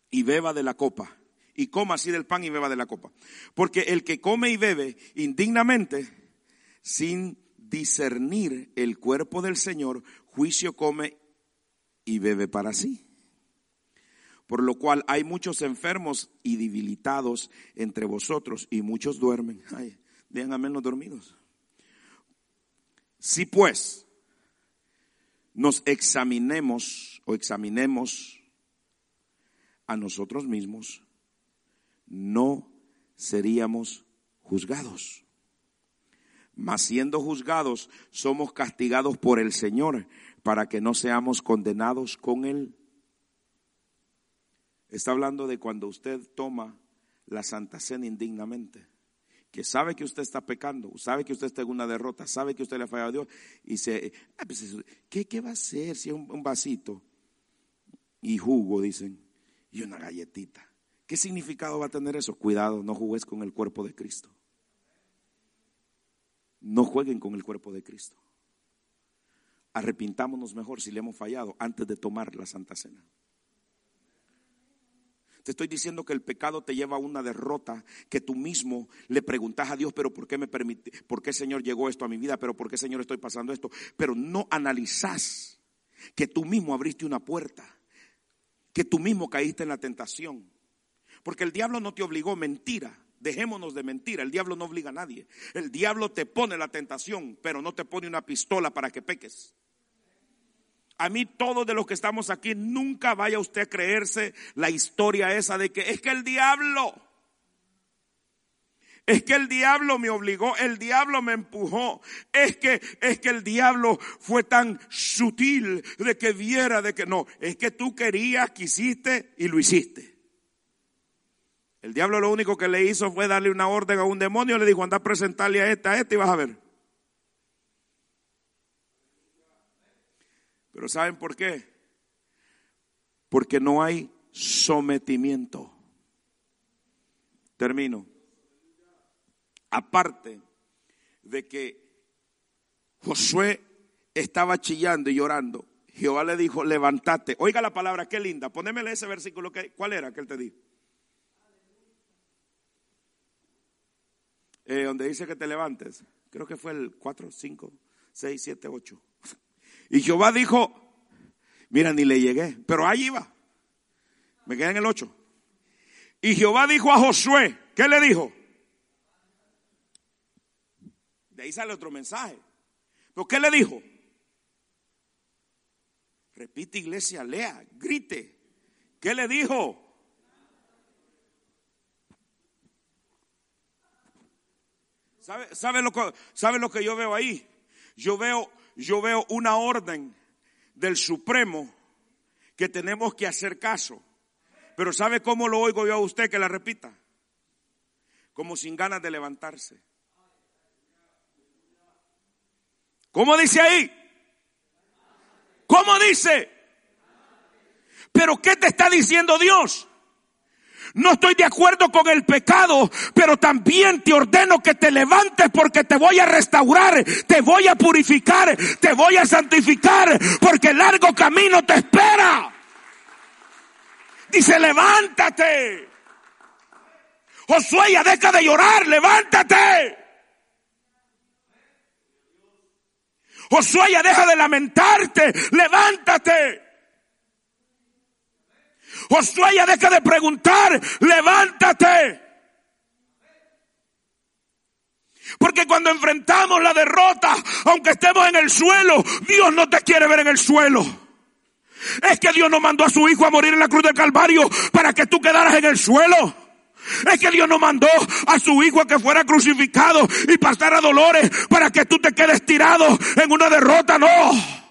y beba de la copa. Y coma así del pan y beba de la copa. Porque el que come y bebe indignamente, sin discernir el cuerpo del Señor, juicio come y bebe para sí. Por lo cual hay muchos enfermos y debilitados entre vosotros y muchos duermen. Ay, dejan a menos dormidos. Si pues nos examinemos o examinemos a nosotros mismos, no seríamos juzgados. Mas siendo juzgados, somos castigados por el Señor para que no seamos condenados con Él. Está hablando de cuando usted toma la Santa Cena indignamente que sabe que usted está pecando, sabe que usted está en una derrota, sabe que usted le ha fallado a Dios, y se, ah, pues ¿qué, ¿qué, va a hacer si es un, vasito? Y jugo, dicen, y una galletita. ¿Qué significado va a tener eso? Cuidado, no jugues con el cuerpo de Cristo. No jueguen con el cuerpo de Cristo. Arrepintámonos mejor si le hemos fallado antes de tomar la Santa Cena. Te estoy diciendo que el pecado te lleva a una derrota que tú mismo le preguntas a Dios, pero ¿por qué me permite, por qué Señor llegó esto a mi vida? Pero ¿por qué Señor estoy pasando esto? Pero no analizás que tú mismo abriste una puerta, que tú mismo caíste en la tentación. Porque el diablo no te obligó, mentira. Dejémonos de mentira, el diablo no obliga a nadie. El diablo te pone la tentación, pero no te pone una pistola para que peques. A mí todos de los que estamos aquí, nunca vaya usted a creerse la historia esa de que es que el diablo, es que el diablo me obligó, el diablo me empujó, es que, es que el diablo fue tan sutil de que viera de que no, es que tú querías, quisiste y lo hiciste. El diablo lo único que le hizo fue darle una orden a un demonio, le dijo, anda a presentarle a esta, a esta y vas a ver. Pero ¿saben por qué? Porque no hay sometimiento. Termino. Aparte de que Josué estaba chillando y llorando, Jehová le dijo, levántate. Oiga la palabra, qué linda. Ponémele ese versículo. Que, ¿Cuál era que él te dijo? Eh, donde dice que te levantes. Creo que fue el 4, 5, 6, 7, 8. Y Jehová dijo, mira, ni le llegué, pero ahí iba. Me quedé en el 8. Y Jehová dijo a Josué, ¿qué le dijo? De ahí sale otro mensaje. ¿Pero qué le dijo? Repite iglesia, lea, grite. ¿Qué le dijo? ¿Sabe, sabe, lo, ¿Sabe lo que yo veo ahí? Yo veo yo veo una orden del Supremo que tenemos que hacer caso. Pero ¿sabe cómo lo oigo yo a usted que la repita? Como sin ganas de levantarse. ¿Cómo dice ahí? ¿Cómo dice? Pero ¿qué te está diciendo Dios? No estoy de acuerdo con el pecado, pero también te ordeno que te levantes porque te voy a restaurar, te voy a purificar, te voy a santificar, porque largo camino te espera. Dice, levántate. Josué, ya deja de llorar, levántate. Josué, ya deja de lamentarte, levántate. Josué ya deja de preguntar, levántate. Porque cuando enfrentamos la derrota, aunque estemos en el suelo, Dios no te quiere ver en el suelo. Es que Dios no mandó a su hijo a morir en la cruz del Calvario para que tú quedaras en el suelo. Es que Dios no mandó a su hijo a que fuera crucificado y pasara dolores para que tú te quedes tirado en una derrota. No.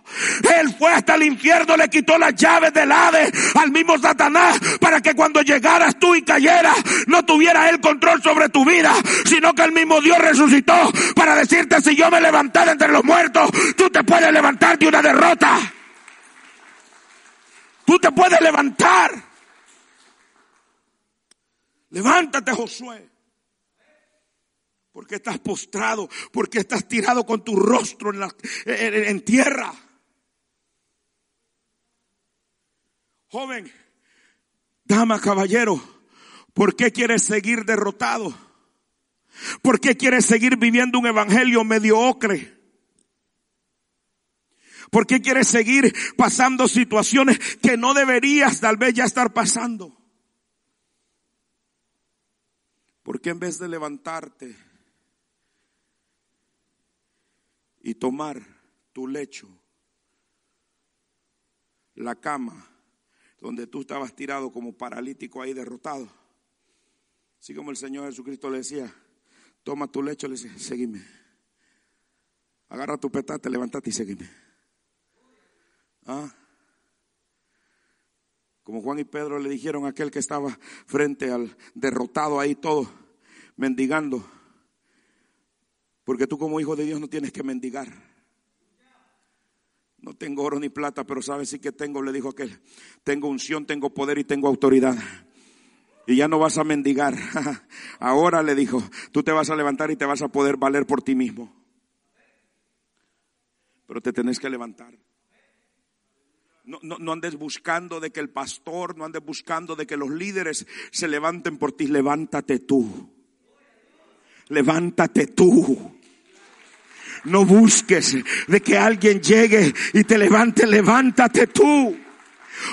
Él fue hasta el infierno, le quitó las llaves del Hades al mismo Satanás para que cuando llegaras tú y cayeras no tuviera el control sobre tu vida, sino que el mismo Dios resucitó para decirte si yo me levantara entre los muertos, tú te puedes levantar de una derrota. Tú te puedes levantar. Levántate, Josué. Porque estás postrado, porque estás tirado con tu rostro en tierra. Joven, dama, caballero, ¿por qué quieres seguir derrotado? ¿Por qué quieres seguir viviendo un evangelio mediocre? ¿Por qué quieres seguir pasando situaciones que no deberías tal vez ya estar pasando? ¿Por qué en vez de levantarte y tomar tu lecho, la cama, donde tú estabas tirado como paralítico ahí derrotado. Así como el Señor Jesucristo le decía, toma tu lecho, le dice, seguime. Agarra tu petate, levántate y seguime. ¿Ah? Como Juan y Pedro le dijeron a aquel que estaba frente al derrotado ahí todo, mendigando. Porque tú como hijo de Dios no tienes que mendigar. No tengo oro ni plata, pero sabes sí que tengo, le dijo aquel. Tengo unción, tengo poder y tengo autoridad. Y ya no vas a mendigar. Ahora le dijo, tú te vas a levantar y te vas a poder valer por ti mismo. Pero te tenés que levantar. No, no, no, andes buscando de que el pastor, no andes buscando de que los líderes se levanten por ti. Levántate tú. Levántate tú. No busques de que alguien llegue y te levante. Levántate tú.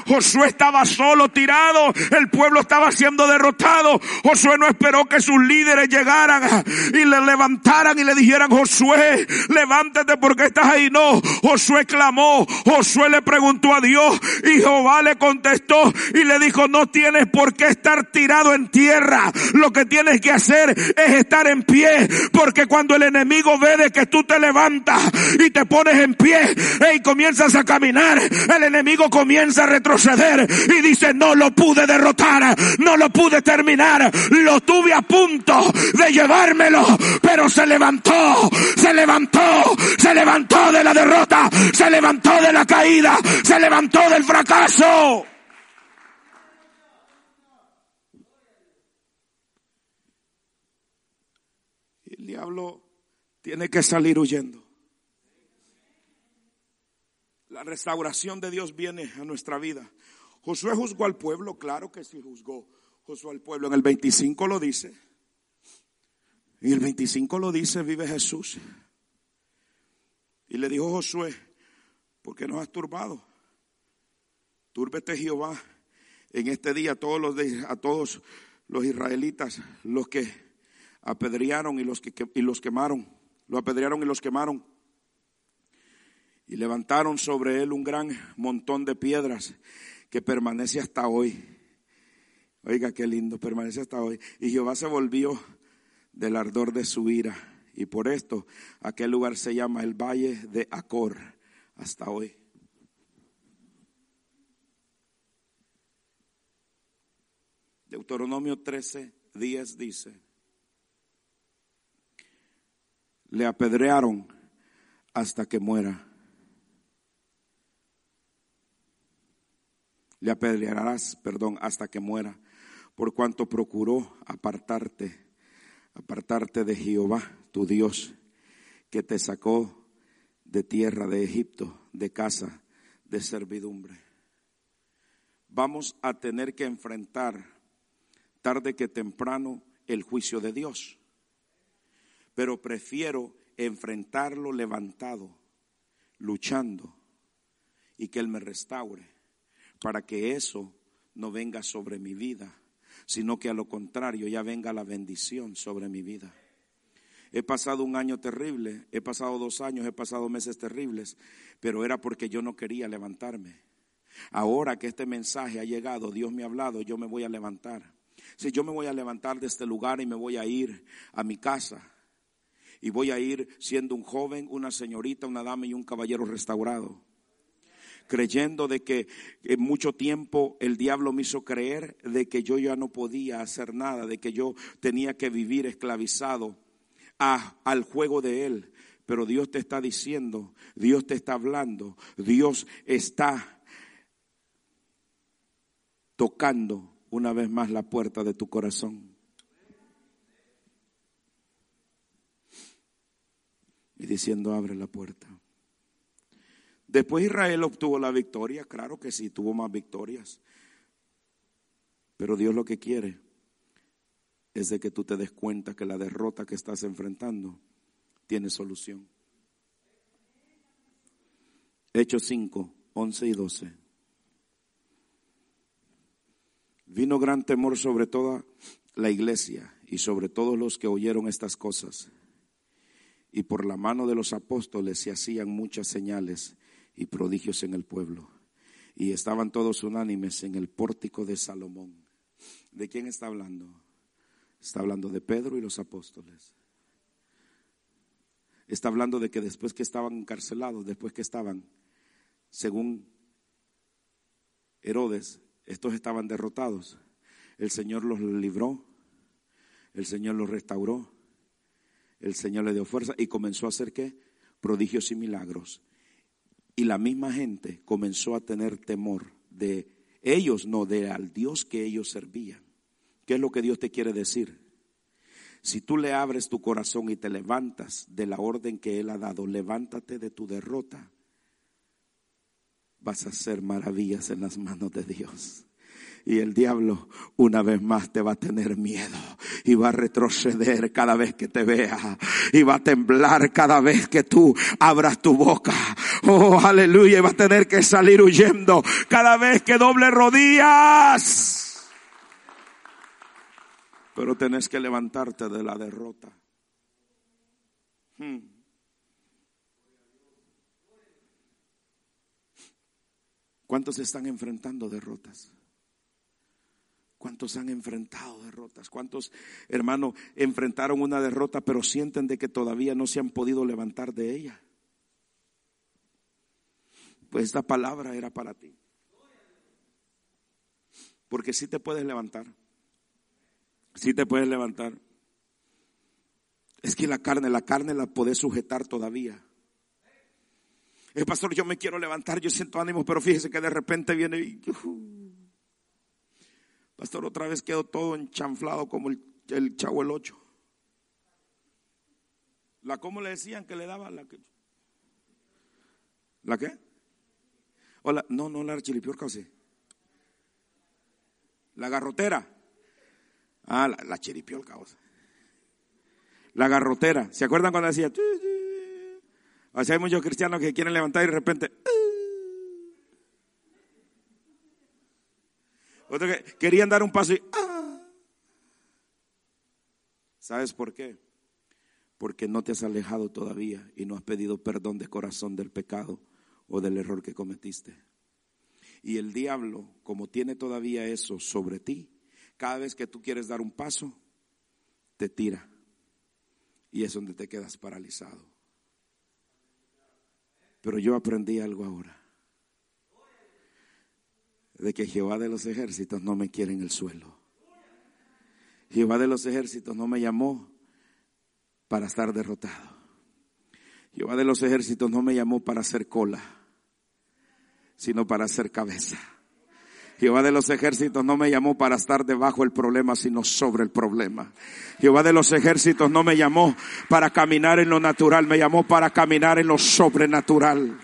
Josué estaba solo, tirado, el pueblo estaba siendo derrotado. Josué no esperó que sus líderes llegaran y le levantaran y le dijeran, Josué, levántate porque estás ahí. No, Josué clamó, Josué le preguntó a Dios y Jehová le contestó y le dijo, no tienes por qué estar tirado en tierra. Lo que tienes que hacer es estar en pie, porque cuando el enemigo ve de que tú te levantas y te pones en pie y comienzas a caminar, el enemigo comienza a y dice, no lo pude derrotar, no lo pude terminar, lo tuve a punto de llevármelo, pero se levantó, se levantó, se levantó de la derrota, se levantó de la caída, se levantó del fracaso. El diablo tiene que salir huyendo. La restauración de Dios viene a nuestra vida. Josué juzgó al pueblo, claro que sí juzgó. Josué al pueblo en el 25 lo dice. Y el 25 lo dice, vive Jesús. Y le dijo Josué, ¿por qué nos has turbado? Túrbete Jehová en este día a todos los, a todos los israelitas, los que apedrearon y los que y los quemaron, lo apedrearon y los quemaron y levantaron sobre él un gran montón de piedras que permanece hasta hoy. Oiga, qué lindo, permanece hasta hoy. Y Jehová se volvió del ardor de su ira. Y por esto aquel lugar se llama el Valle de Acor hasta hoy. Deuteronomio 13, 10 dice, le apedrearon hasta que muera. Le apedrearás, perdón, hasta que muera, por cuanto procuró apartarte, apartarte de Jehová, tu Dios, que te sacó de tierra de Egipto, de casa de servidumbre. Vamos a tener que enfrentar tarde que temprano el juicio de Dios, pero prefiero enfrentarlo levantado, luchando y que Él me restaure para que eso no venga sobre mi vida, sino que a lo contrario ya venga la bendición sobre mi vida. He pasado un año terrible, he pasado dos años, he pasado meses terribles, pero era porque yo no quería levantarme. Ahora que este mensaje ha llegado, Dios me ha hablado, yo me voy a levantar. Si yo me voy a levantar de este lugar y me voy a ir a mi casa, y voy a ir siendo un joven, una señorita, una dama y un caballero restaurado creyendo de que en mucho tiempo el diablo me hizo creer de que yo ya no podía hacer nada, de que yo tenía que vivir esclavizado a, al juego de él. Pero Dios te está diciendo, Dios te está hablando, Dios está tocando una vez más la puerta de tu corazón. Y diciendo, abre la puerta. Después Israel obtuvo la victoria, claro que sí, tuvo más victorias. Pero Dios lo que quiere es de que tú te des cuenta que la derrota que estás enfrentando tiene solución. Hechos 5, 11 y 12. Vino gran temor sobre toda la iglesia y sobre todos los que oyeron estas cosas. Y por la mano de los apóstoles se hacían muchas señales y prodigios en el pueblo. Y estaban todos unánimes en el pórtico de Salomón. ¿De quién está hablando? Está hablando de Pedro y los apóstoles. Está hablando de que después que estaban encarcelados, después que estaban, según Herodes, estos estaban derrotados. El Señor los libró, el Señor los restauró, el Señor le dio fuerza y comenzó a hacer qué? Prodigios y milagros. Y la misma gente comenzó a tener temor de ellos, no de al Dios que ellos servían. ¿Qué es lo que Dios te quiere decir? Si tú le abres tu corazón y te levantas de la orden que Él ha dado, levántate de tu derrota. vas a hacer maravillas en las manos de Dios. Y el diablo una vez más te va a tener miedo y va a retroceder cada vez que te vea y va a temblar cada vez que tú abras tu boca. Oh, aleluya, y va a tener que salir huyendo cada vez que doble rodillas. Pero tenés que levantarte de la derrota. Hmm. ¿Cuántos están enfrentando derrotas? ¿Cuántos han enfrentado derrotas? ¿Cuántos, hermanos, enfrentaron una derrota pero sienten de que todavía no se han podido levantar de ella? Pues esta palabra era para ti. Porque si te puedes levantar. Si te puedes levantar. Es que la carne, la carne la puedes sujetar todavía. El pastor, yo me quiero levantar, yo siento ánimo, pero fíjese que de repente viene y... Pastor, otra vez quedó todo enchanflado como el, el chavo el ocho. ¿La cómo le decían que le daba? ¿La, que, ¿la qué? ¿O la, no, no, la chilipiorca o sí. La garrotera. Ah, la, la. O sea. La garrotera. ¿Se acuerdan cuando decía? Sea, hay muchos cristianos que quieren levantar y de repente. Otros que querían dar un paso y... ¡ah! ¿Sabes por qué? Porque no te has alejado todavía y no has pedido perdón de corazón del pecado o del error que cometiste. Y el diablo, como tiene todavía eso sobre ti, cada vez que tú quieres dar un paso, te tira. Y es donde te quedas paralizado. Pero yo aprendí algo ahora de que Jehová de los ejércitos no me quiere en el suelo. Jehová de los ejércitos no me llamó para estar derrotado. Jehová de los ejércitos no me llamó para hacer cola, sino para hacer cabeza. Jehová de los ejércitos no me llamó para estar debajo del problema, sino sobre el problema. Jehová de los ejércitos no me llamó para caminar en lo natural, me llamó para caminar en lo sobrenatural.